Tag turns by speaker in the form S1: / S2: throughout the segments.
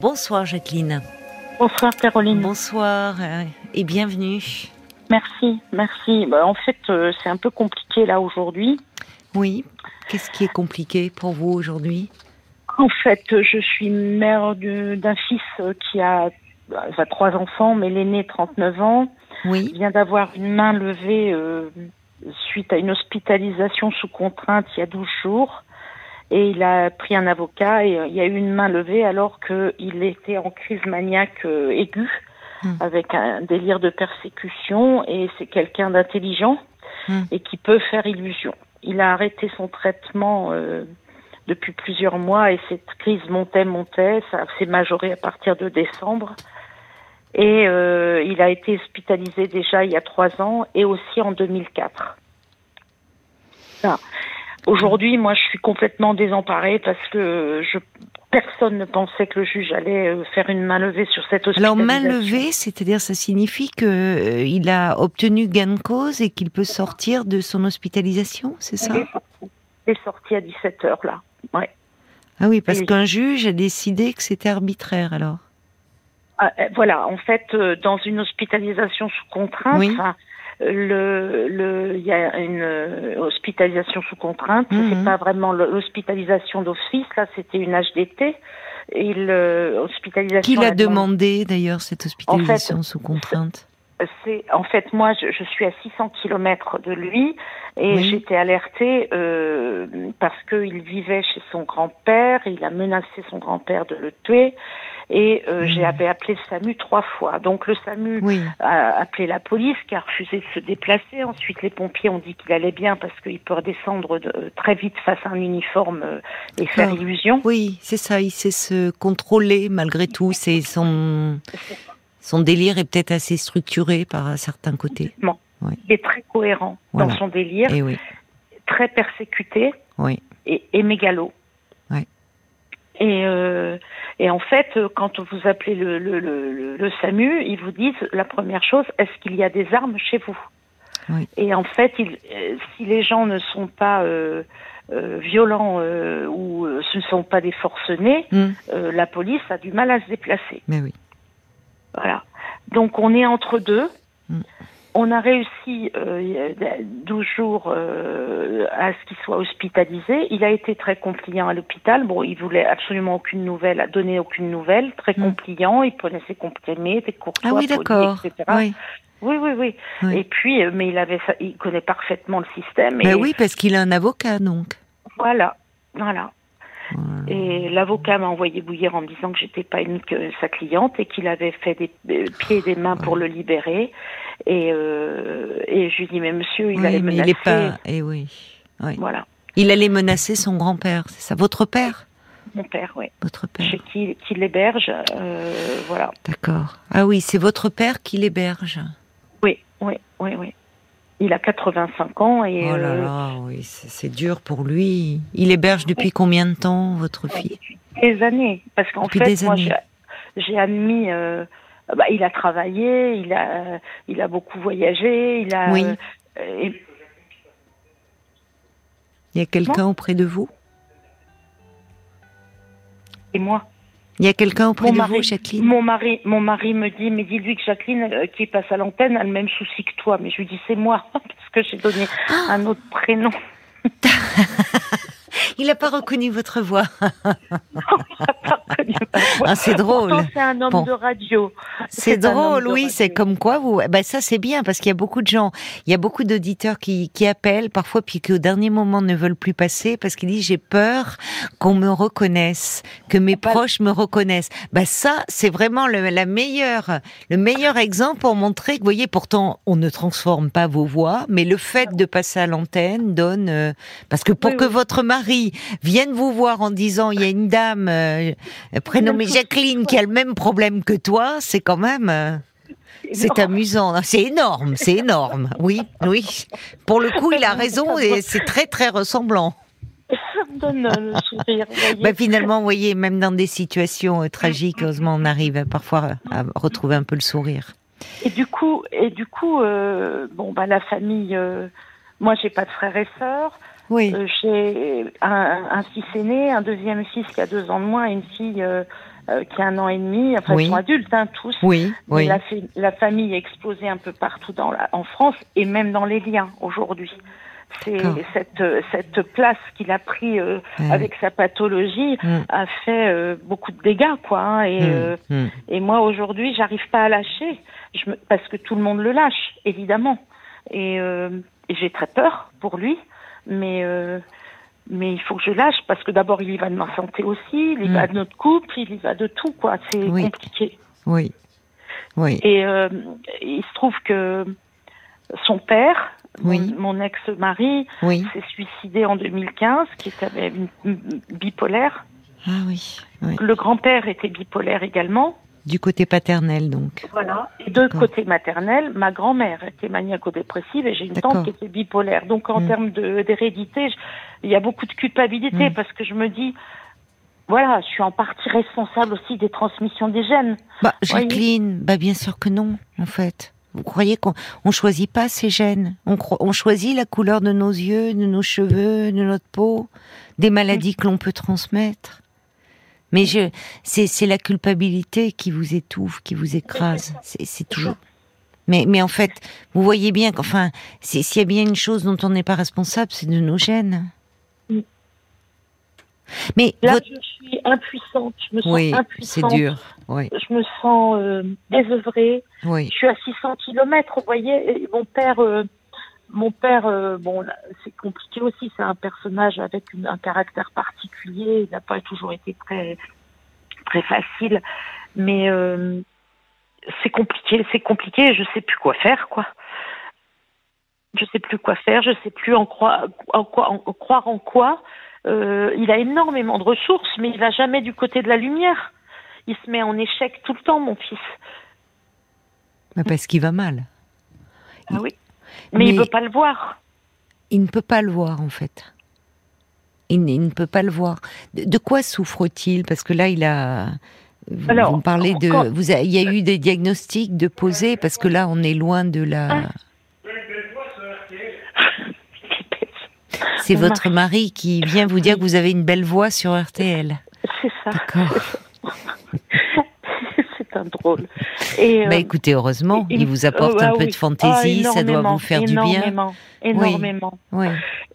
S1: Bonsoir Jacqueline.
S2: Bonsoir Caroline.
S1: Bonsoir euh, et bienvenue.
S2: Merci, merci. Bah, en fait, euh, c'est un peu compliqué là aujourd'hui.
S1: Oui. Qu'est-ce qui est compliqué pour vous aujourd'hui?
S2: En fait, je suis mère d'un fils qui a, a, trois enfants, mais l'aîné 39 ans.
S1: Oui.
S2: Il vient d'avoir une main levée euh, suite à une hospitalisation sous contrainte il y a 12 jours et il a pris un avocat et euh, il y a eu une main levée alors qu'il était en crise maniaque euh, aiguë hmm. avec un délire de persécution et c'est quelqu'un d'intelligent hmm. et qui peut faire illusion. Il a arrêté son traitement euh, depuis plusieurs mois et cette crise montait, montait, ça s'est majoré à partir de décembre. Et euh, il a été hospitalisé déjà il y a trois ans et aussi en 2004. Ça. Aujourd'hui, moi, je suis complètement désemparée parce que je, personne ne pensait que le juge allait euh, faire une main levée sur cette hospitalisation.
S1: Alors, main levée, c'est-à-dire, ça signifie qu'il euh, a obtenu gain de cause et qu'il peut sortir de son hospitalisation, c'est ça?
S2: Il est sorti à 17 heures là. Ouais.
S1: Ah oui, parce qu'un juge a décidé que c'était arbitraire alors.
S2: Ah, euh, voilà, en fait, dans une hospitalisation sous contrainte, oui le, le, il y a une euh, hospitalisation sous contrainte. C'est mhm. pas vraiment l'hospitalisation d'office. Là, c'était une HDT. Et l'hospitalisation.
S1: Qui l'a demandé d'ailleurs cette hospitalisation sous contrainte
S2: c'est en fait moi je, je, suis à 600 kilomètres de lui et j'étais alertée euh, parce qu'il vivait chez son grand-père, il a menacé son grand-père de le tuer et euh, mmh. appelé le SAMU trois fois. Donc le SAMU a appelé la police qui a refusé de se déplacer. Ensuite les pompiers ont dit qu'il allait bien parce qu'il peut redescendre de, très vite face à un uniforme euh, et faire illusion.
S1: Oui, c'est ça, il sait se contrôler malgré tout. C'est son son délire est peut-être assez structuré par certains côtés.
S2: Il est très cohérent dans son délire,
S1: et oui.
S2: très persécuté
S1: oui.
S2: et, et mégalo. Et, euh, et en fait, quand vous appelez le, le, le, le, SAMU, ils vous disent la première chose est-ce qu'il y a des armes chez vous?
S1: Oui.
S2: Et en fait, il, euh, si les gens ne sont pas euh, euh, violents ou ce ne sont pas des forcenés,
S1: mm.
S2: la police a du mal à se déplacer.
S1: Mais oui.
S2: Voilà. Donc on est entre deux.
S1: Mm.
S2: On a réussi euh, 12 jours euh, à ce qu'il soit hospitalisé. Il a été très compliant à l'hôpital. Bon, il voulait absolument aucune nouvelle, donner aucune nouvelle. Très mm. compliant. Il prenait ses comprimés, des courtois,
S1: ah oui, d'accord.
S2: etc.
S1: Oui.
S2: Oui, oui, oui,
S1: oui.
S2: Et puis, euh, mais il avait, il connaît parfaitement le système.
S1: Mais oui, parce qu'il a un avocat, donc.
S2: Voilà, voilà. Et l'avocat m'a envoyé bouillir en me disant que j'étais pas une que sa cliente et qu'il avait fait des, pieds et des mains pour le libérer. Et, euh, et je lui dis mais monsieur, il
S1: oui,
S2: allait menacer.
S1: Il est pas. Et eh oui. oui.
S2: Voilà.
S1: Il allait menacer son grand-père, c'est ça, votre père?
S2: Mon père, oui.
S1: Votre père.
S2: Chez qui, qui l'héberge, euh, voilà.
S1: D'accord. Ah oui, c'est votre père qui l'héberge.
S2: Oui, oui, oui, oui. Il a 85 ans et.
S1: Oh là là, oui, c'est dur pour lui. Il héberge depuis combien de temps, votre fille?
S2: des années. Parce qu'en fait, moi, j'ai admis. Euh, bah, il a travaillé, il a, il a beaucoup voyagé, il a.
S1: Oui.
S2: Euh, et...
S1: Il y a quelqu'un auprès de vous?
S2: Et moi?
S1: Il y a quelqu'un auprès
S2: mon
S1: de
S2: mari,
S1: vous, Jacqueline
S2: Mon mari, mon mari me dit, mais dis-lui que Jacqueline, euh, qui passe à l'antenne, a le même souci que toi. Mais je lui dis, c'est moi, parce que j'ai donné
S1: Ah.
S2: un autre prénom.
S1: Il n'a pas reconnu votre voix.
S2: ah,
S1: Ah, c'est drôle.
S2: C'est un homme
S1: Bon.
S2: de radio.
S1: C'est drôle, oui, c'est comme quoi vous. Ben ça c'est bien parce qu'il y a beaucoup de gens, il y a beaucoup d'auditeurs qui, qui appellent parfois puis qui au dernier moment ne veulent plus passer parce qu'ils disent j'ai peur qu'on me reconnaisse, que mes
S2: Pas-
S1: proches me reconnaissent. Ben ça c'est vraiment le, la meilleure, le meilleur exemple pour montrer que vous voyez pourtant on ne transforme pas vos voix, mais le fait de passer à l'antenne donne euh, parce que pour
S2: Oui,
S1: que
S2: oui.
S1: votre mari vienne vous voir en disant il y a une dame euh, prénommée Jacqueline qui a le même problème que toi, c'est quand même. euh, c'est amusant, c'est énorme, c'est énorme. Oui, oui. Pour le coup, il a raison et c'est très très ressemblant.
S2: Ça me donne le sourire. vous voyez.
S1: Bah, finalement, vous voyez, même dans des situations euh, tragiques, heureusement, on arrive euh, parfois à retrouver un peu le sourire.
S2: Et du coup, et du coup, euh, bon bah la famille. euh, moi, j'ai pas de frères et sœurs.
S1: Oui.
S2: Euh, j'ai un, un fils aîné, un deuxième fils qui a deux ans de moins, et une fille euh, euh, qui a un an et demi. Enfin,
S1: Oui.
S2: ils sont adultes, hein, tous.
S1: Oui, oui.
S2: La, fa- la famille est explosée un peu partout dans la, en France et même dans les liens aujourd'hui. C'est cette, cette place qu'il a pris euh, avec sa pathologie
S1: Mm.
S2: a fait euh, beaucoup de dégâts, quoi. hein, et,
S1: Mm,
S2: euh,
S1: mm.
S2: et moi aujourd'hui, j'arrive pas à lâcher, je me, parce que tout le monde le lâche, évidemment. Et, euh, et j'ai très peur pour lui, mais euh, mais il faut que je lâche parce que d'abord il y va de ma santé aussi, il y
S1: Mm.
S2: va de notre couple, il y va de tout, quoi. C'est
S1: Oui.
S2: compliqué.
S1: Oui. Oui.
S2: Et euh, il se trouve que son père, mon-
S1: Oui.
S2: mon, ex-mari,
S1: Oui.
S2: s'est suicidé en 2015, qui était bipolaire.
S1: Ah oui. oui.
S2: Le grand-père était bipolaire également.
S1: Du côté paternel, donc.
S2: Voilà. Et de côté maternel, ma grand-mère était maniaco-dépressive et j'ai une tante qui était bipolaire. Donc en
S1: Mm.
S2: termes d'hérédité, il y a beaucoup de culpabilité
S1: Mm.
S2: parce que je me dis, voilà, je suis en partie responsable aussi des transmissions des gènes.
S1: Bah, Jacqueline, bah bien sûr que non, en fait. Vous croyez qu'on on choisit pas ces gènes on, on choisit la couleur de nos yeux, de nos cheveux, de notre peau, des maladies que l'on peut transmettre. Mais je, c'est, c'est la culpabilité qui vous étouffe, qui vous écrase. C'est, toujours. Mais, mais en fait, vous voyez bien qu'enfin, s'il y a bien une chose dont on n'est pas responsable, c'est de nos gènes. Mais
S2: Là,
S1: votre-
S2: je suis impuissante. Je me sens
S1: oui, c'est dur. Oui,
S2: Je me sens euh, désœuvrée.
S1: oui.
S2: Je suis à 600 kilomètres, vous voyez. Et mon père, euh, mon père, euh, bon, c'est compliqué aussi. C'est un personnage avec une- un caractère particulier. Il n'a pas toujours été très, très facile, mais euh, c'est compliqué. C'est compliqué. Je sais plus quoi faire, quoi. Je sais plus quoi faire. Je sais plus en croire, en quoi, en croire en quoi. Euh, il a énormément de ressources, mais il va jamais du côté de la lumière. Il se met en échec tout le temps, mon fils.
S1: Mais parce qu'il va mal.
S2: Ah oui. Mais, il
S1: Mais-
S2: veut pas le voir.
S1: Il ne peut pas le voir, en fait. Il, ne peut pas le voir. De, de quoi souffre-t-il? Parce que là, il a. Vous,
S2: Alors,
S1: vous parlez de.
S2: quand-
S1: Vous a- il y a eu des diagnostics de poser parce que là, on est loin de la.
S2: Ah.
S1: C'est votre mari qui vient vous dire que vous avez une belle voix sur RTL.
S2: C'est ça.
S1: D'accord.
S2: c'est un drôle. Et,
S1: Bah
S2: euh,
S1: écoutez, heureusement,
S2: il-
S1: il vous apporte un
S2: ah
S1: peu
S2: oui.
S1: de fantaisie,
S2: Ah,
S1: ça doit vous faire du bien.
S2: énormément, Énormément.
S1: Oui.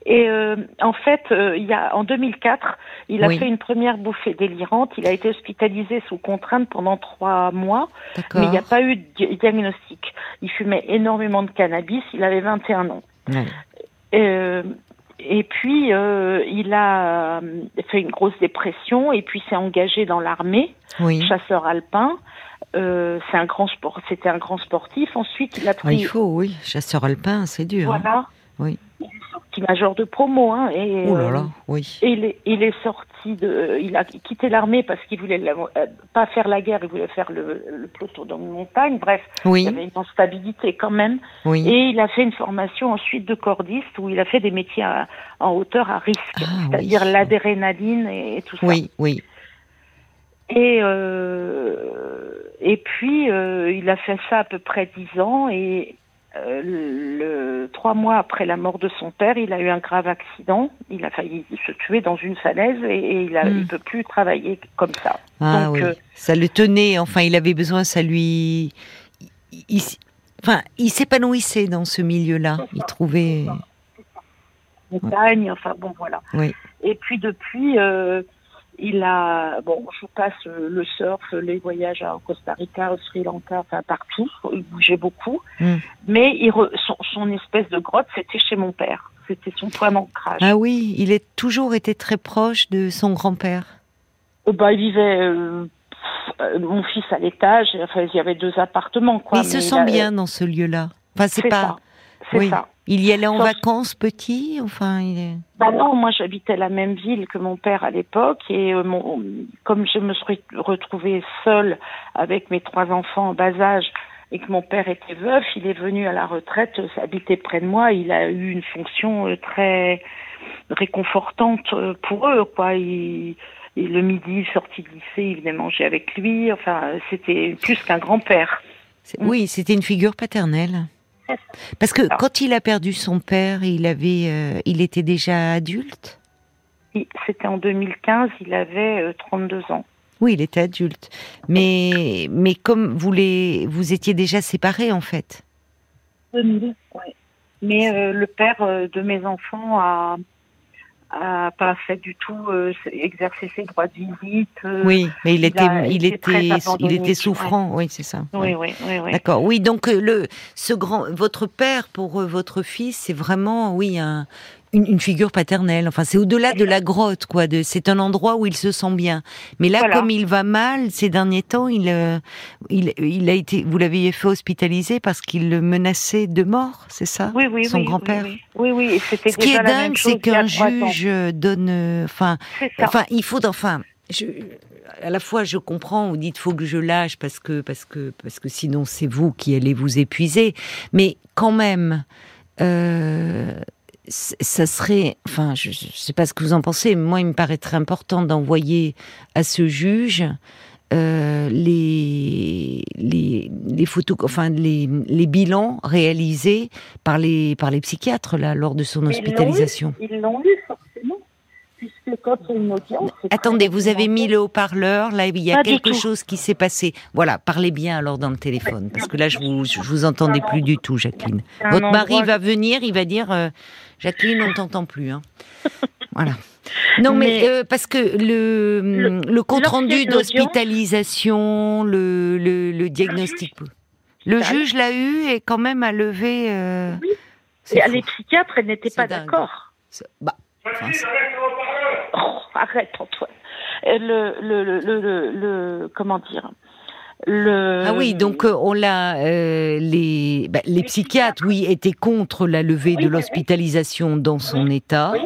S2: Et euh, en fait, euh, il y a en 2004, il a
S1: Oui.
S2: fait une première bouffée délirante. Il a été hospitalisé sous contrainte pendant trois mois, mais il n'y a pas eu de di- diagnostic. Il fumait énormément de cannabis. Il avait 21 ans.
S1: Ouais.
S2: Euh, et puis, euh, il a euh, fait une grosse dépression et puis s'est engagé dans l'armée,
S1: Oui.
S2: chasseur alpin. Euh, c'est un grand sport, c'était un grand sportif. Ensuite, il a
S1: Ah,
S2: pris,
S1: il faut, oui. Chasseur alpin, c'est dur. hein.
S2: voilà,
S1: Oui.
S2: il est major de promo, hein, et,
S1: Oh là
S2: euh,
S1: là, oui.
S2: et il est, il est sorti de, il a quitté l'armée parce qu'il voulait la- euh, pas faire la guerre, il voulait faire le, le peloton dans une montagne. Bref, il y avait une instabilité quand même.
S1: oui.
S2: Et il a fait une formation ensuite de cordiste où il a fait des métiers à- en hauteur à risque,
S1: Ah,
S2: c'est-à-dire
S1: oui.
S2: l'adrénaline et, et tout ça.
S1: Oui, oui.
S2: Et euh, et puis euh, il a fait ça à peu près dix ans et euh, le trois mois après la mort de son père, il a eu un grave accident. Il a failli se tuer dans une falaise et, et il a,
S1: Hmm.
S2: peut plus travailler comme ça.
S1: Ah
S2: Donc,
S1: oui.
S2: euh,
S1: ça le tenait, enfin, il avait besoin, ça lui. il- il s- enfin, il s'épanouissait dans ce milieu-là. Il trouvait.
S2: montagne, enfin bon voilà.
S1: Oui.
S2: Et puis depuis, euh, il a bon, je passe euh, le surf, les voyages à Costa Rica, au Sri Lanka, enfin partout. Il bougeait beaucoup,
S1: Mm.
S2: mais il re- son, son espèce de grotte, c'était chez mon père. C'était son point d'ancrage.
S1: Ah oui, il est toujours été très proche de son grand-père.
S2: Euh, bah, il vivait. euh, pff, euh, mon fils à l'étage, enfin, il y avait deux appartements, quoi.
S1: Mais il se
S2: mais
S1: sent
S2: a-
S1: bien dans ce lieu-là. Enfin, c'est
S2: C'est
S1: pas.
S2: ça. C'est
S1: Oui.
S2: ça.
S1: Il y allait en
S2: Sauf-
S1: vacances petit, enfin, il est.
S2: Bah non, moi j'habitais la même ville que mon père à l'époque et euh, mon, comme je me suis retrouvée seule avec mes trois enfants en bas âge et que mon père était veuf, il est venu à la retraite, euh, habiter près de moi. Il a eu une fonction euh, très réconfortante pour eux, quoi. Il, et le midi, sorti de lycée, il venait manger avec lui. Enfin, c'était plus qu'un grand-père.
S1: Oui, c'était une figure paternelle. Parce que
S2: Alors.
S1: quand il a perdu son père, il avait, euh, il était déjà adulte?
S2: C'était en 2015, il avait euh, 32 ans.
S1: Oui, il était adulte. Mais, mais comme vous, les, vous étiez déjà séparés, en fait?
S2: 2000, oui. Mais euh, le père euh, de mes enfants a, a pas fait du tout euh, exercer ses droits de visite. euh,
S1: Oui, mais il, était,
S2: a
S1: il était, il était souffrant. Oui, c'est ça.
S2: oui,
S1: Ouais.
S2: oui, oui.
S1: D'accord. Oui, donc euh, le, ce grand, votre père pour votre fils, c'est vraiment, oui, un, une, une figure paternelle. Enfin, c'est au-delà de la grotte, quoi. De, c'est un endroit où il se sent bien. Mais là,
S2: Voilà.
S1: comme il va mal ces derniers temps, il, euh, il, il a été, vous l'aviez fait hospitaliser parce qu'il le menaçait de mort, c'est ça?
S2: Oui, oui,
S1: Son
S2: oui,
S1: grand-père?
S2: Oui, oui, oui, et
S1: Ce qui est dingue, c'est qu'un
S2: ans.
S1: juge donne, euh, enfin. Enfin, il faut, enfin, je, à la fois, je comprends, vous dites, faut que je lâche parce que, parce que, parce que sinon c'est vous qui allez vous épuiser. Mais quand même, euh, ça serait, enfin, je, je sais pas ce que vous en pensez, mais moi, il me paraîtrait important d'envoyer à ce juge. euh, les, les, les photos, enfin les, les bilans réalisés par les, par les psychiatres là lors de son
S2: Mais
S1: hospitalisation.
S2: Ils l'ont eu forcément, puisque quand il y a une audience.
S1: Attendez,
S2: très
S1: vous avez mis le haut-parleur, là il y a
S2: Pas
S1: quelque chose qui s'est passé. Voilà, parlez bien alors dans le téléphone, parce que là je vous, je vous entendais plus du tout, Jacqueline. Votre mari va venir, il va dire, euh, Jacqueline, on t'entend plus. Hein. Voilà. Non, mais,
S2: Mais-
S1: euh, parce que le,
S2: Le-
S1: le compte rendu d'hospitalisation, le, le, diagnostic, le juge l'a eu et quand même a levé. euh,
S2: Oui. Et
S1: fou.
S2: les psychiatres, elles n'étaient pas d'accord.
S1: Bah, enfin,
S2: Oh, arrête, Antoine. Le, le, le- comment dire? Le,
S1: Ah oui, donc euh, on l'a. euh, les, bah, les psychiatres, oui, étaient contre la levée
S2: Oui,
S1: de l'hospitalisation dans son état.
S2: Oui.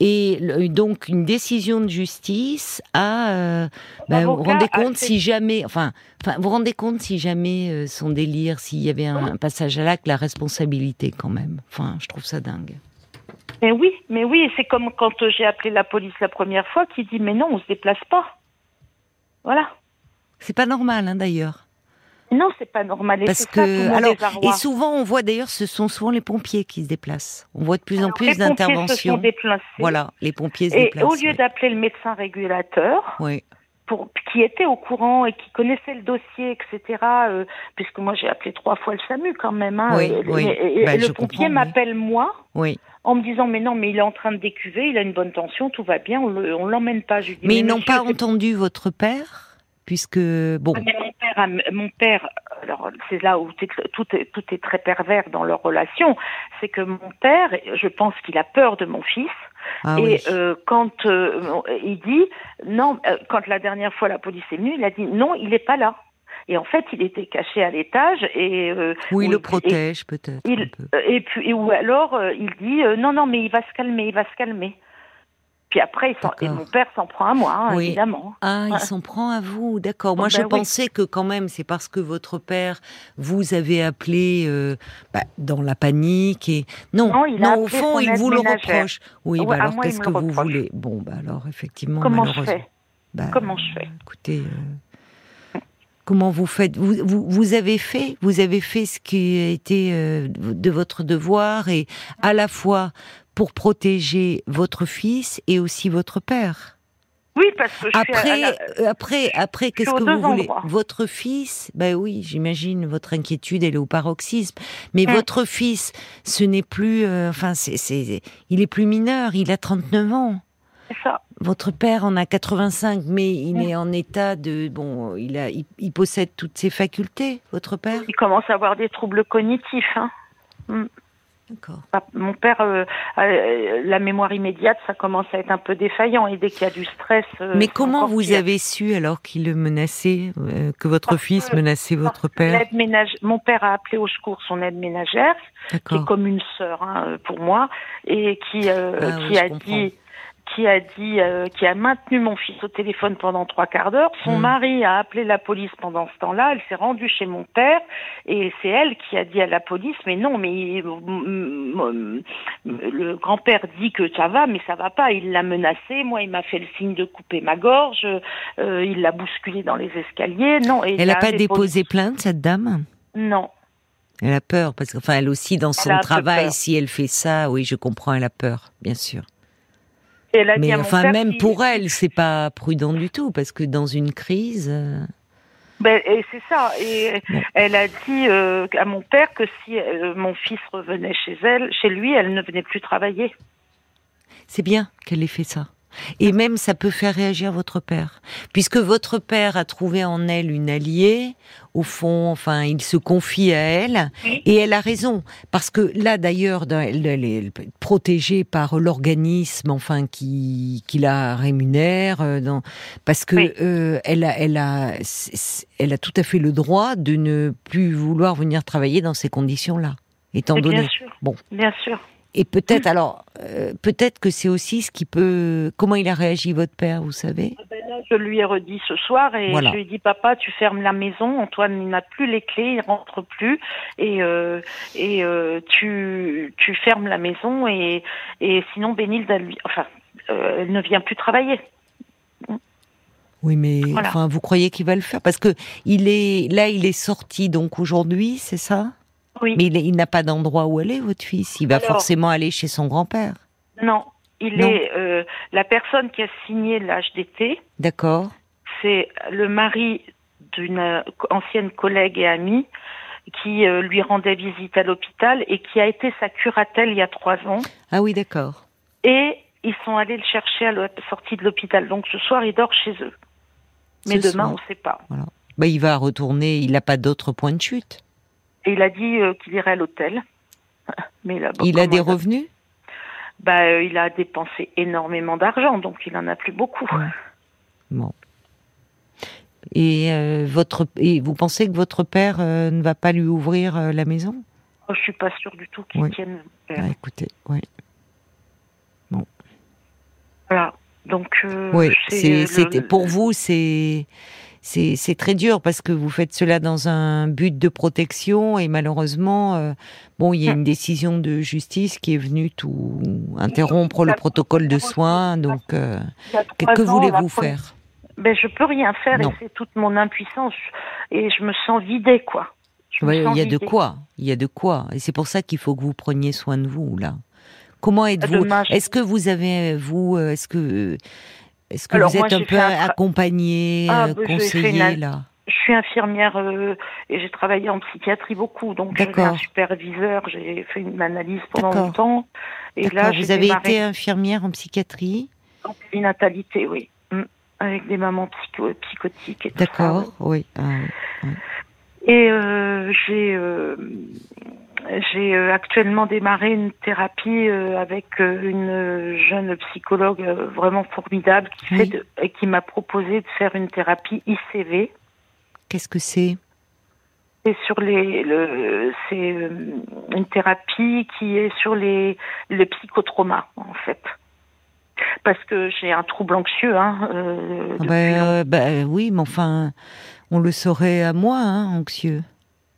S1: Et donc une décision de justice a. euh, bah, vous rendez compte
S2: fait-
S1: si jamais, enfin, enfin, vous rendez compte si jamais euh, son délire, s'il y avait un, un passage à l'acte, la responsabilité quand même. Enfin, je trouve ça dingue.
S2: Mais oui, mais oui, c'est comme quand j'ai appelé la police la première fois, qui dit mais non, on se déplace pas. Voilà.
S1: C'est pas normal, hein, d'ailleurs.
S2: Non, c'est pas normal. Et
S1: Parce
S2: ça,
S1: que, alors, et souvent on voit d'ailleurs, ce sont souvent les pompiers qui se déplacent. On voit de plus en plus
S2: les pompiers se sont
S1: d'interventions. Voilà, les pompiers se
S2: Et
S1: déplacent.
S2: au lieu d'appeler le médecin régulateur,
S1: Oui.
S2: pour, qui était au courant et qui connaissait le dossier, etc., euh, puisque moi j'ai appelé trois fois le SAMU quand même, hein,
S1: Oui,
S2: et,
S1: oui.
S2: et- et
S1: Bah,
S2: le pompier m'appelle moi
S1: Oui.
S2: en me disant mais non, mais il est en train de décuver, il a une bonne tension, tout va bien, on le- on l'emmène pas. Je lui dis,
S1: Mais ils n'ont pas entendu votre père, puisque bon.
S2: Ah, mon père, a- mon père, alors c'est là où tout est, tout est très pervers dans leur relation, c'est que mon père, je pense qu'il a peur de mon fils,
S1: Ah
S2: et
S1: oui.
S2: euh, quand euh, il dit non, euh, quand la dernière fois la police est venue, il a dit non, il n'est pas là. Et en fait, il était caché à l'étage et euh,
S1: Ou il
S2: oui,
S1: le protège peut-être. peu.
S2: et puis et ou alors il dit non non mais il va se calmer, il va se calmer. Puis après, il et mon père s'en prend à moi, hein,
S1: Oui.
S2: évidemment.
S1: Ah, il
S2: Ouais.
S1: s'en prend à vous, d'accord. Moi,
S2: Oh,
S1: je
S2: ben oui.
S1: pensais que quand même, c'est parce que votre père vous avez appelé euh, bah, dans la panique et non,
S2: Non, il a
S1: au fond, il vous le reproche. Oui,
S2: Ouais,
S1: bah alors qu'est-ce que vous voulez? Bon, bah alors effectivement,
S2: Comment je fais?
S1: bah,
S2: Comment je fais?
S1: Écoutez, euh, comment vous faites? Vous, vous, vous avez fait, vous avez fait ce qui a été euh, de votre devoir et à la fois pour protéger votre fils et aussi votre père.
S2: Oui, parce que je suis à
S1: Après,
S2: la-
S1: euh, après, après, qu'est-ce que vous voulez
S2: endroits.
S1: Votre fils, ben oui, j'imagine votre inquiétude, elle est au paroxysme. Mais
S2: Mm.
S1: votre fils, ce n'est plus, euh, enfin, c'est, il est plus mineur, il a 39 ans.
S2: ça.
S1: Votre père en a 85, mais il
S2: Mm.
S1: est en état de, bon, il a, il, il possède toutes ses facultés, votre père?
S2: Il commence à avoir des troubles cognitifs. Hein.
S1: D'accord.
S2: Bah, Mon père, euh, euh, la mémoire immédiate, ça commence à être un peu défaillant. Et dès qu'il y a du stress. euh,
S1: mais comment vous
S2: pire.
S1: avez su alors qu'il le menaçait, euh, que votre
S2: Parce
S1: fils
S2: que-
S1: menaçait votre père
S2: ménage- Mon père a appelé au secours son aide ménagère, qui est comme une sœur hein, pour moi, et qui, euh,
S1: Ah
S2: qui a dit qui a dit, euh, qui a maintenu mon fils au téléphone pendant trois quarts d'heure. Son
S1: Hmm.
S2: mari a appelé la police pendant ce temps-là. Elle s'est rendue chez mon père et c'est elle qui a dit à la police, mais non, mais le grand-père dit que ça va, mais ça va pas. Il l'a menacé. Moi, il m'a fait le signe de couper ma gorge. Euh, il l'a bousculé dans les escaliers. Non. Et
S1: Elle n'a pas déposé plainte, cette dame?
S2: Non.
S1: Elle a peur, parce qu'enfin, elle aussi, dans son travail, si elle fait ça, oui, je comprends, elle a peur, bien sûr.
S2: Elle a dit
S1: Mais
S2: mon
S1: enfin,
S2: père
S1: même pour elle, c'est pas prudent du tout, parce que dans une crise. euh,
S2: Ben, et c'est ça. Et elle a dit euh, à mon père que si euh, mon fils revenait chez elle, chez lui, elle ne venait plus travailler.
S1: C'est bien qu'elle ait fait ça. Et même ça peut faire réagir votre père, puisque votre père a trouvé en elle une alliée. Au fond, enfin, il se confie à elle, et elle a raison, parce que là, d'ailleurs, elle, elle est protégée par l'organisme, enfin, qui, qui la rémunère, euh, dans, parce que
S2: Oui.
S1: euh, elle a, elle a, elle a tout à fait le droit de ne plus vouloir venir travailler dans ces conditions-là, étant donné.
S2: sûr.
S1: Bon.
S2: Bien sûr.
S1: Et peut-être, alors, euh, peut-être que c'est aussi ce qui peut. Comment il a réagi votre père, vous savez?
S2: Ben là, je lui ai redit ce soir et
S1: Voilà.
S2: je lui ai dit papa, tu fermes la maison. Antoine il n'a plus les clés, il rentre plus et euh, et euh, tu tu fermes la maison et et sinon Bénilde elle enfin elle ne vient plus travailler.
S1: Oui, mais
S2: Voilà.
S1: enfin, vous croyez qu'il va le faire? Parce que il est là, il est sorti donc aujourd'hui, c'est ça?
S2: Oui.
S1: Mais il, n'a pas d'endroit où aller, votre fils. Il va
S2: Alors-
S1: forcément aller chez son grand-père.
S2: Non, il
S1: Non.
S2: est euh, la personne qui a signé l'HDT,
S1: D'accord
S2: c'est le mari d'une euh, ancienne collègue et amie qui euh, lui rendait visite à l'hôpital et qui a été sa curatelle il y a trois ans.
S1: Ah oui, d'accord.
S2: Et ils sont allés le chercher à la sortie de l'hôpital. Donc ce soir, il dort chez eux. Mais
S1: Ce
S2: demain,
S1: soir.
S2: on ne sait pas.
S1: Bah, il va retourner. Il n'a pas d'autre point de chute.
S2: Et il a dit euh, qu'il irait à l'hôtel. Mais là, bon,
S1: il a des revenus?
S2: Bah, euh, Il a dépensé énormément d'argent, donc il en a plus beaucoup.
S1: Ouais. Bon. Et euh, votre et vous pensez que votre père ne va pas lui ouvrir la maison?
S2: Oh, je suis pas sûre du tout qu'il
S1: Oui.
S2: tienne.
S1: Ah, Écoutez, ouais.
S2: Voilà. Donc,
S1: Oui,
S2: c'est le-
S1: pour vous, c'est, c'est, très dur parce que vous faites cela dans un but de protection et malheureusement, euh, bon, il y a une décision de justice qui est venue tout interrompre le protocole de soins. Donc, euh, que, voulez-vous faire?
S2: Ben, Je peux rien faire
S1: Non.
S2: et c'est toute mon impuissance. Et je me sens vidée, quoi.
S1: Ouais, Il y a de quoi Il y a de quoi Et c'est pour ça qu'il faut que vous preniez soin de vous là. Comment êtes-vous? Est-ce que vous avez vous euh, Est-ce que est-ce que
S2: Alors,
S1: vous
S2: moi,
S1: êtes un peu
S2: fait un tra-
S1: accompagné,
S2: Ah,
S1: euh,
S2: bah, j'ai fait
S1: conseillé
S2: une-
S1: là?
S2: Je suis infirmière euh, et j'ai travaillé en psychiatrie beaucoup. Donc, un superviseur, j'ai fait une analyse pendant longtemps. Et là,
S1: vous avez
S2: démarré
S1: été infirmière en psychiatrie?
S2: En périnatalité, oui. Mm. Avec des mamans psycho- psychotiques et tout ça,
S1: D'accord, oui. ah oui.
S2: Et euh, j'ai euh, j'ai euh, actuellement démarré une thérapie euh, avec euh, une jeune psychologue vraiment formidable qui
S1: Oui.
S2: fait de- et qui m'a proposé de faire une thérapie ICV.
S1: Qu'est-ce que c'est?
S2: C'est sur les le c'est une thérapie qui est sur les les psychotraumas en fait. Parce que j'ai un trouble anxieux hein euh,
S1: Ah ben, euh, ben, Oui, mais enfin, on le saurait à moi, hein, anxieux.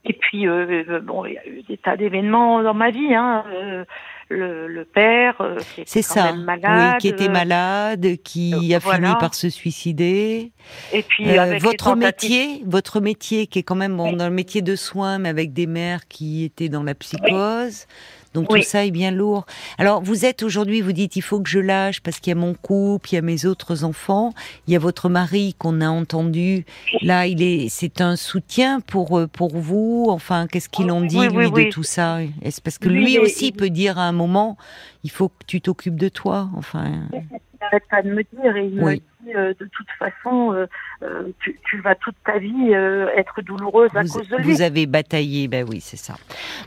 S2: Et puis, euh, bon, il y a eu des tas d'événements dans ma vie. Hein. euh, le, le père, euh, qui était
S1: ça,
S2: malade.
S1: oui, qui était
S2: euh,
S1: malade, qui
S2: euh,
S1: a fini par se suicider.
S2: Et puis,
S1: Euh,
S2: avec
S1: votre métier, votre métier qui est quand même bon,
S2: Oui.
S1: dans le métier de soins, mais avec des mères qui étaient dans la psychose. Donc
S2: Oui.
S1: tout ça est bien lourd. Alors vous êtes aujourd'hui, vous dites il faut que je lâche parce qu'il y a mon couple, il y a mes autres enfants, il y a votre mari qu'on a entendu. Là, il est, c'est un soutien pour euh, pour vous. Enfin, qu'est-ce qu'il en dit
S2: Oui,
S1: lui
S2: oui,
S1: de tout ça? Est-ce parce que
S2: Lui,
S1: aussi peut dire à un moment, il faut que tu t'occupes de toi. Enfin?
S2: Il n'arrête pas de me dire et il
S1: Oui.
S2: me euh, de toute façon, euh, euh, tu, tu vas toute ta vie euh, être douloureuse à
S1: vous,
S2: cause de lui.
S1: vous avez bataillé, ben oui, c'est ça.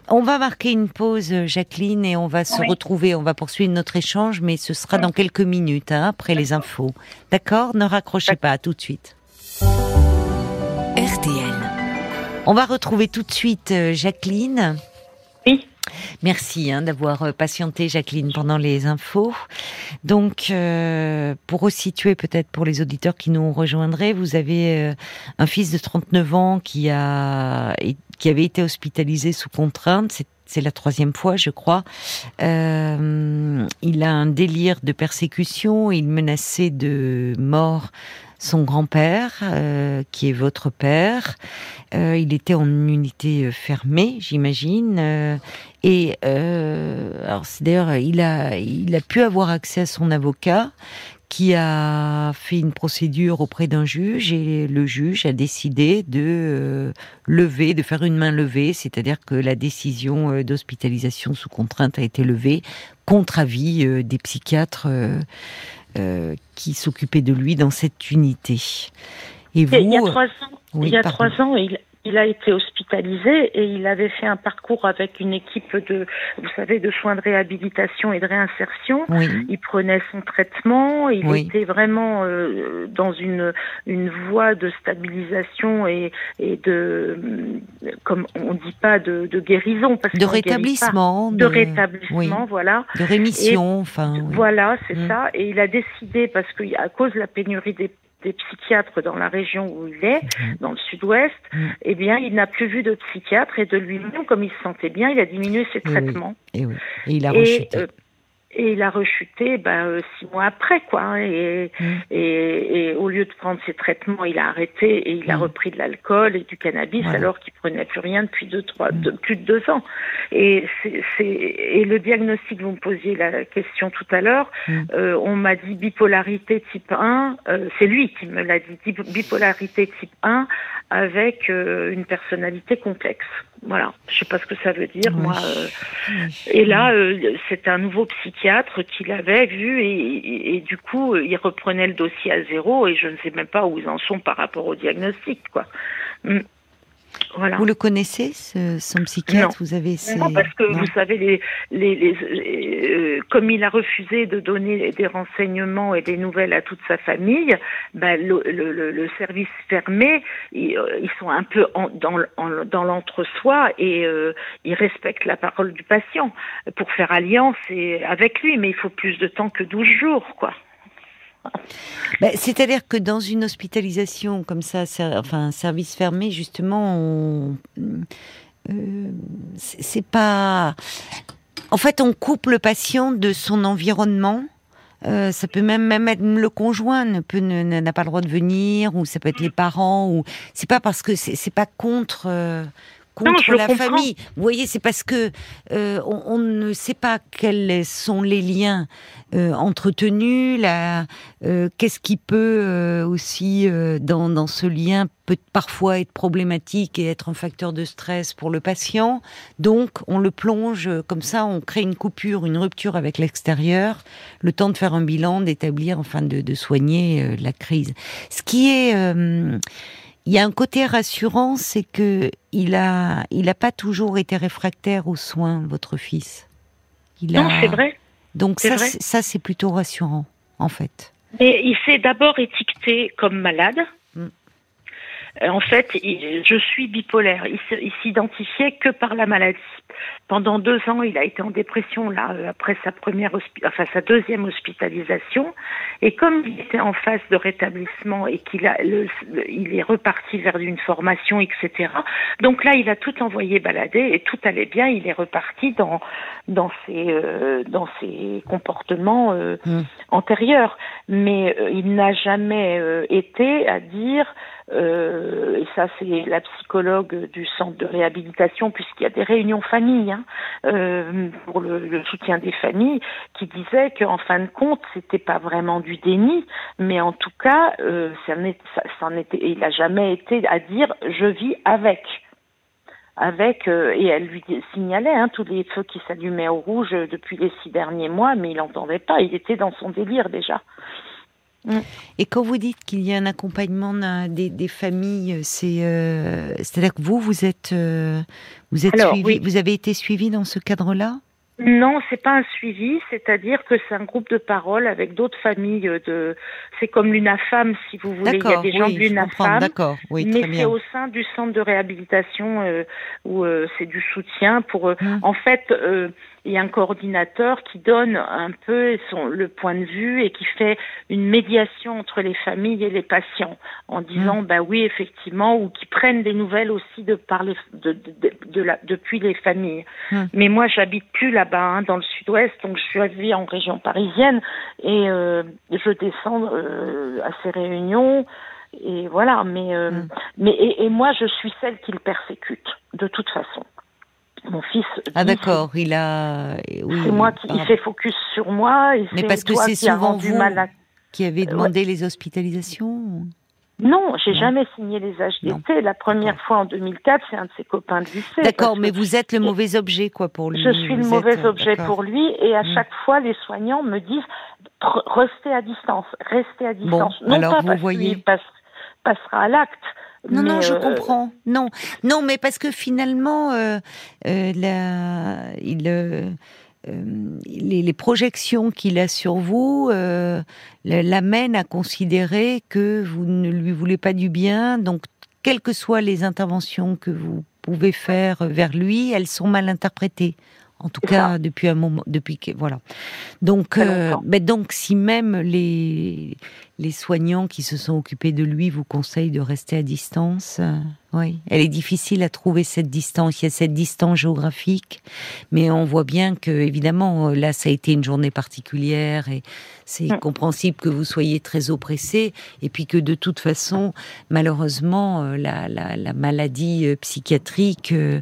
S1: On va marquer une pause, Jacqueline, et on va se
S2: Oui.
S1: retrouver. On va poursuivre notre échange, mais ce sera dans quelques minutes, hein, après les infos. D'accord? Ne raccrochez pas, à tout de suite.
S3: RTL.
S1: On va retrouver tout de suite Jacqueline. Merci hein, d'avoir euh, patienté, Jacqueline, pendant les infos. Donc, euh, pour resituer peut-être pour les auditeurs qui nous rejoindraient, vous avez euh, un fils de 39 ans qui a qui avait été hospitalisé sous contrainte. C'est la troisième fois, je crois. Il a un délire de persécution. Il menaçait de mort son grand-père, euh, qui est votre père. Euh, il était en unité fermée, j'imagine. et alors, d'ailleurs, il a, il a pu avoir accès à son avocat, qui a fait une procédure auprès d'un juge et le juge a décidé de lever, de faire une main levée, c'est-à-dire que la décision d'hospitalisation sous contrainte a été levée contre avis des psychiatres euh, qui s'occupait de lui dans cette unité.
S2: Et vous, il y a trois ans, il y a trois ans, il, il a été hospitalisé et il avait fait un parcours avec une équipe de, vous savez, de soins de réhabilitation et de réinsertion. Il prenait son traitement, il était vraiment euh, dans une une voie de stabilisation et, et de, comme on dit pas de, de guérison,
S1: parce de rétablissement,
S2: de, rétablissement, voilà,
S1: de rémission, enfin,
S2: voilà, c'est mm. ça. Et il a décidé parce qu'à cause de la pénurie des des psychiatres dans la région où il est, mhm. dans le sud-ouest, mhm. eh bien, il n'a plus vu de psychiatre et de lui-même, comme il se sentait bien, il a diminué ses traitements.
S1: Et, oui. et, il a rechuté. Euh,
S2: et il a rechuté ben, euh, six mois après, quoi. Hein, et, mm. et, et, au lieu de prendre ses traitements, il a arrêté et il a mm. repris de l'alcool et du cannabis alors qu'il prenait plus rien depuis deux, trois, mm. plus de deux ans. Et, c'est, et le diagnostic, vous me posiez la question tout à l'heure, euh, on m'a dit bipolarité type 1, euh, c'est lui qui me l'a dit, bipolarité type 1 avec euh, une personnalité complexe. Voilà, je sais pas ce que ça veut dire, moi. Et là, c'est un nouveau psychiatre qui l'avait vu et, et, du coup, il reprenait le dossier à zéro et je ne sais même pas où ils en sont par rapport au diagnostic, quoi. Mm.
S1: Vous le connaissez, ce, son psychiatre Vous avez
S2: Non, parce que vous savez, les, les, les, euh, comme il a refusé de donner des renseignements et des nouvelles à toute sa famille, ben, le, le, le, service fermé, ils, euh, ils, sont un peu en, dans, dans l'entre-soi et euh, ils respectent la parole du patient. Pour faire alliance et, avec lui, mais il faut plus de temps que 12 jours, quoi.
S1: Ben, c'est-à-dire que dans une hospitalisation comme ça, enfin un service fermé, justement, euh, c'est pas. En fait, on coupe le patient de son environnement. Euh, ça peut même, même être le conjoint ne peut n'a pas le droit de venir ou ça peut être les parents ou c'est pas parce que c'est pas contre euh, contre la famille. Vous voyez, c'est parce que euh, on, ne sait pas quels sont les liens euh, entretenus, euh, qu'est-ce qui peut aussi dans, dans, ce lien peut parfois être problématique et être un facteur de stress pour le patient. Donc, on le plonge comme ça, on crée une coupure, une rupture avec l'extérieur, le temps de faire un bilan, d'établir, enfin, de, de soigner la crise. Ce qui est il y a un côté rassurant, c'est que il a, il a pas toujours été réfractaire aux soins, votre fils.
S2: Il non, c'est vrai.
S1: Donc ça, ça c'est plutôt rassurant, en fait.
S2: Mais il s'est d'abord étiqueté comme malade. Euh, en fait, je suis bipolaire. Il s'identifiait que par la maladie. Pendant deux ans, il a été en dépression là euh, après sa première, enfin sa deuxième hospitalisation. Et comme il était en phase de rétablissement et qu'il a, il est reparti vers une formation, etc. Donc là, il a tout envoyé balader et tout allait bien. Il est reparti dans dans ses euh, dans ses comportements mmh. antérieurs. Mais il n'a jamais été à dire euh, et ça c'est la psychologue du centre de réhabilitation, puisqu'il y a des réunions familles hein, euh, pour le, soutien des familles, qui disait qu'en fin de compte c'était pas vraiment du déni, mais en tout cas euh, ça, ça, était, il n'a jamais été à dire je vis avec avec euh, et elle lui signalait hein, tous les feux qui s'allumaient au rouge depuis les six derniers mois, mais il n'entendait pas, il était dans son délire déjà.
S1: Et quand vous dites qu'il y a un accompagnement des, familles, c'est euh, à dire que vous vous êtes euh, vous êtes suivi, vous avez été suivi dans ce cadre-là?
S2: Non, c'est pas un suivi, c'est-à-dire que c'est un groupe de parole avec d'autres familles de. C'est comme l'UNAFAM, si vous voulez. Il y a des gens de l'UNAFAM,
S1: d'accord, oui,
S2: mais c'est au sein du centre de réhabilitation euh, où euh, c'est du soutien pour. Euh, mmh. En fait, il y a un coordinateur qui donne un peu son, le point de vue et qui fait une médiation entre les familles et les patients en disant, bah oui, effectivement, ou qui prennent des nouvelles aussi de parler de, de, de, la, depuis les familles. Mais moi, j'habite plus là-bas, hein, dans le sud-ouest, donc je suis vie en région parisienne et euh, je descends euh, à ces réunions et voilà. Mais euh, mais et, et, moi, je suis celle qui le persécute de toute façon. Mon fils.
S1: Ah d'accord, il a.
S2: Oui, c'est moi qui il fait focus sur moi. Et
S1: mais parce que c'est souvent vous qui avez demandé les hospitalisations.
S2: Non, j'ai jamais signé les HDT. La première fois en 2004, c'est un de ses copains de lycée.
S1: D'accord, mais vous êtes le mauvais objet, quoi, pour lui.
S2: Je suis le mauvais objet pour lui, et à mm. chaque fois, les soignants me disent restez à distance, restez à distance.
S1: non alors pas vous parce voyez.
S2: passera à l'acte.
S1: Non, non, je euh, comprends. Non, non, mais parce que finalement, euh, euh, la, il euh, les, projections qu'il a sur vous l'amènent à considérer que vous ne lui voulez pas du bien. Donc, quelles que soient les interventions que vous pouvez faire vers lui, elles sont mal interprétées. En tout cas, depuis un moment, depuis que voilà. Donc, euh, mais donc, si même les les soignants qui se sont occupés de lui vous conseillent de rester à distance, oui, elle est difficile à trouver cette distance. Il y a cette distance géographique, mais on voit bien que évidemment là, ça a été une journée particulière et c'est mm. compréhensible que vous soyez très oppressé et puis que de toute façon, malheureusement, euh, la, la, la maladie euh, psychiatrique euh,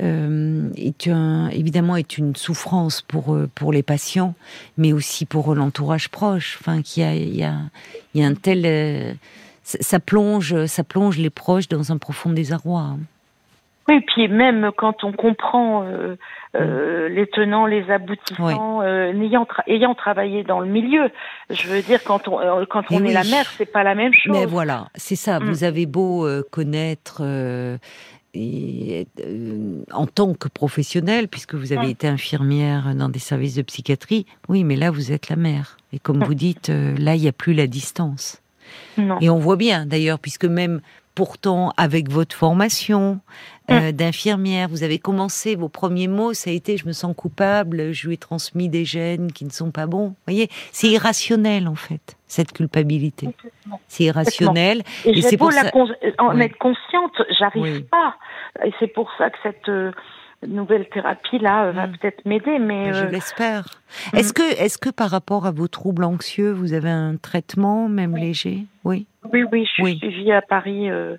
S1: euh, est un, évidemment est une souffrance pour pour les patients, mais aussi pour l'entourage proche. Enfin, qu'il y a il y a, il y a un tel ça plonge, ça plonge les proches dans un profond désarroi.
S2: Oui, puis même quand on comprend euh, euh, mm. les tenants, les aboutissants, euh, ayant, travaillé dans le milieu, je veux dire quand on quand on est la mère, c'est pas la même chose.
S1: Mais voilà, c'est ça. Mm. Vous avez beau connaître. Et, en tant que professionnelle, puisque vous avez mm. été infirmière dans des services de psychiatrie, oui, mais là vous êtes la mère. Et comme vous dites, là il n'y a plus la distance. Et on voit bien d'ailleurs, puisque même pourtant avec votre formation euh, mm. d'infirmière, vous avez commencé vos premiers mots, ça a été je me sens coupable, je lui ai transmis des gènes qui ne sont pas bons. Vous voyez, c'est irrationnel en fait cette culpabilité. C'est irrationnel.
S2: Et, c'est pour ça... en être consciente, j'arrive pas. Et c'est pour ça que cette euh, nouvelle thérapie là va mm. peut-être m'aider, mais
S1: je euh, l'espère. Mm. Est-ce que, est-ce que par rapport à vos troubles anxieux, vous avez un traitement même léger? Oui.
S2: Oui, oui, je suis suivie à Paris euh,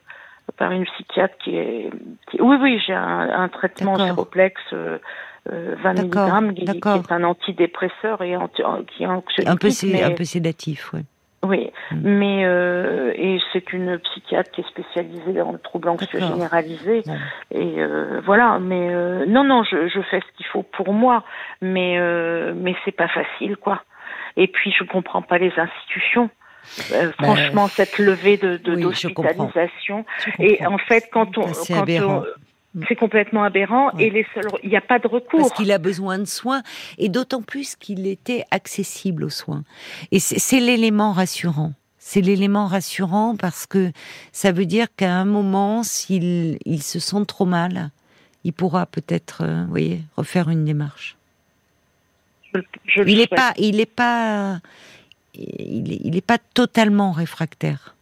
S2: par une psychiatre qui est. Oui, oui, j'ai un, traitement séroplex. Euh, 20 mg qui, est un antidépresseur et qui est anxiolytique.
S1: Un peu, mais... un peu sédatif, oui.
S2: Oui, mm. mais euh, et c'est une psychiatre qui est spécialisée dans le trouble anxieux généralisé et euh, voilà. Mais euh, non, non, je, je fais ce qu'il faut pour moi, mais euh, mais c'est pas facile, quoi. Et puis je comprends pas les institutions. Euh, ben, franchement, cette levée de d'hospitalisation et en fait quand on quand on. C'est complètement aberrant et les seuls, il n'y a pas de recours.
S1: Parce qu'il a besoin de soins et d'autant plus qu'il était accessible aux soins. Et c'est l'élément rassurant. C'est l'élément rassurant parce que ça veut dire qu'à un moment, s'il il se sent trop mal, il pourra peut-être, euh, voyez, refaire une démarche. il n'est pas, il n'est pas, il n'est pas totalement réfractaire.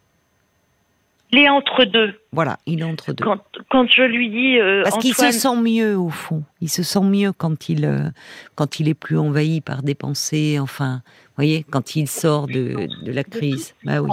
S2: Il est entre deux.
S1: Voilà, il est entre deux.
S2: Quand, quand je lui dis. Euh,
S1: Parce qu'il se sent mieux au fond. Il se sent mieux quand il euh, quand il est plus envahi par des pensées. Enfin, vous voyez, quand il sort de, de la crise. Bah oui.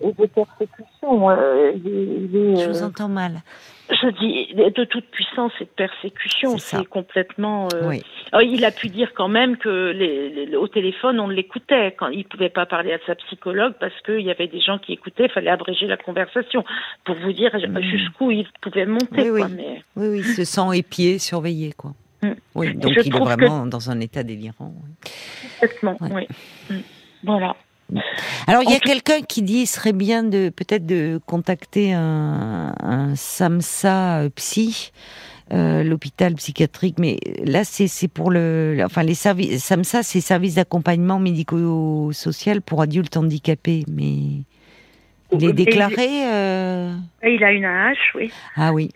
S2: Et des persécutions. Euh,
S1: je vous entends mal.
S2: Je dis de toute puissance et de persécution, c'est complètement. Euh... Oh, il a pu dire quand même que les, au téléphone on l'écoutait quand il pouvait pas parler à sa psychologue parce qu'il y avait des gens qui écoutaient, il fallait abréger la conversation pour vous dire mm. jusqu'où il pouvait monter.
S1: Oui,
S2: quoi,
S1: oui. Mais... oui, oui, se sent épié, surveillé, quoi. Mm. Oui, donc il est vraiment dans un état délirant.
S2: Complètement, oui. Mm. Voilà.
S1: Alors il y a quelqu'un qui dit il serait bien de peut-être de contacter un, un SAMSA euh, psy. Euh, l'hôpital psychiatrique, mais là c'est pour le, enfin les services SAMSA, c'est service d'accompagnement médico-social pour adultes handicapés, mais il est déclaré.
S2: Euh... Il a une AH, oui.
S1: Ah oui.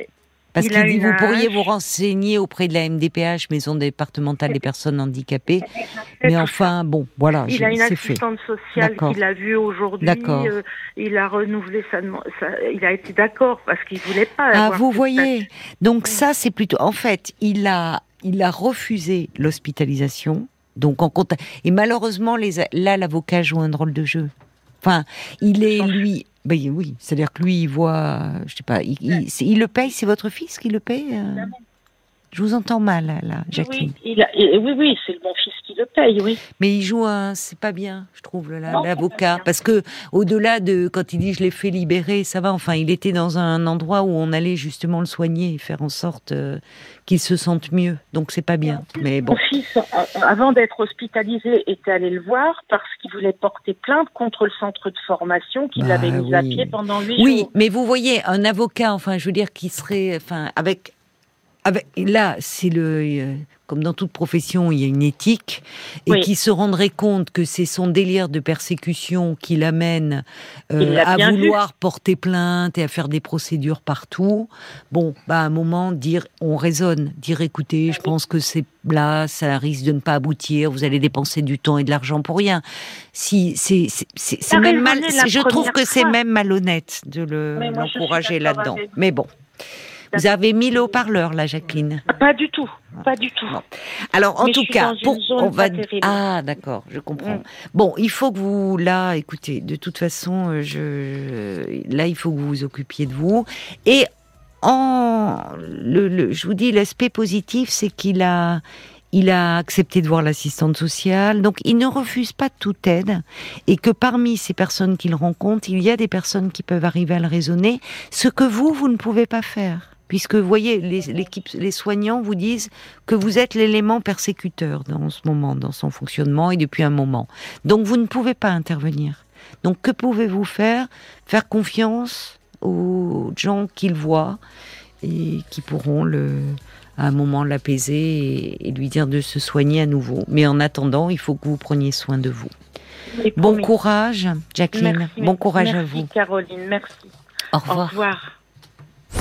S1: Parce qu'il dit, vous pourriez vous renseigner auprès de la MDPH, Maison départementale des personnes handicapées. Mais enfin, bon, voilà,
S2: Il a une
S1: fait.
S2: assistante sociale qu'il a vue aujourd'hui. Euh, il a renouvelé sa, demande- sa- Il a été d'accord parce qu'il voulait pas.
S1: Ah,
S2: avoir
S1: vous voyez. Donc
S2: Oui.
S1: ça, c'est plutôt. En fait, il a, il a refusé l'hospitalisation. Donc en compte. Et malheureusement, les, là, l'avocat joue un drôle de jeu. Enfin, il est lui. Ben oui, c'est-à-dire que lui, il voit, je sais pas, il, il- c'est- il le paye. C'est votre fils qui le paye. euh? Je vous entends mal là, Jacqueline.
S2: Oui, il a- et- oui, oui, c'est mon fils qui paye, oui.
S1: Mais il joue un, c'est pas bien, je trouve, l'avocat, parce que au-delà de quand il dit je l'ai fait libérer, ça va. Enfin, il était dans un endroit où on allait justement le soigner et faire en sorte euh, qu'il se sente mieux. Donc c'est pas bien. Mais bon,
S2: Mon fils, euh, avant d'être hospitalisé, était allé le voir parce qu'il voulait porter plainte contre le centre de formation qu'il
S1: Bah
S2: avait mis à
S1: oui.
S2: pied pendant huit
S1: oui,
S2: jours.
S1: mais vous voyez, un avocat, enfin, je veux dire, qui serait, enfin, avec, avec, là, c'est le, euh, comme dans toute profession, il y a une éthique, et
S2: Oui.
S1: qui se rendrait compte que c'est son délire de persécution qui l'amène euh, à
S2: vu.
S1: vouloir porter plainte et à faire des procédures partout. Bon, bah, à un moment, dire, on raisonne, dire, écoutez, je
S2: Oui.
S1: pense que c'est là, ça risque de ne pas aboutir, vous allez dépenser du temps et de l'argent pour rien. Si, c'est, c'est, c'est, c'est
S2: T'as
S1: même mal, je trouve que c'est même malhonnête de l'encourager là-dedans. Mais bon. Vous avez mis le haut-parleur, là, Jacqueline.
S2: Pas du tout, pas du tout.
S1: Alors, en
S2: Mais
S1: tout cas, pour, on va. Ah, d'accord, je comprends.
S2: Mm.
S1: Bon, il faut que vous, là, écoutez, de toute façon, euh, je, là, il faut que vous vous occupiez de vous. Et en, le, le- je vous dis, l'aspect positif, c'est qu'il a, il a accepté de voir l'assistante sociale, donc il ne refuse pas toute aide, et que parmi ces personnes qu'il rencontre, il y a des personnes qui peuvent arriver à le raisonner, ce que vous, vous ne pouvez pas faire. Puisque vous voyez, les, l'équipe, les soignants vous disent que vous êtes l'élément persécuteur dans ce moment, dans son fonctionnement et depuis un moment. Donc vous ne pouvez pas intervenir. Donc que pouvez-vous faire? Faire confiance aux gens qu'il voit et qui pourront le, à un moment l'apaiser et, et lui dire de se soigner à nouveau. Mais en attendant, il faut que vous preniez soin de vous. Bon courage, Jacqueline.
S2: Merci.
S1: Bon courage à
S2: Merci,
S1: vous.
S2: Caroline, merci.
S1: Au
S2: Au
S1: revoir.
S2: revoir.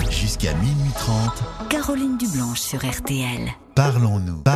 S3: Jusqu'à minuit 30,
S4: Caroline Dublanche sur RTL.
S3: parlons-nous.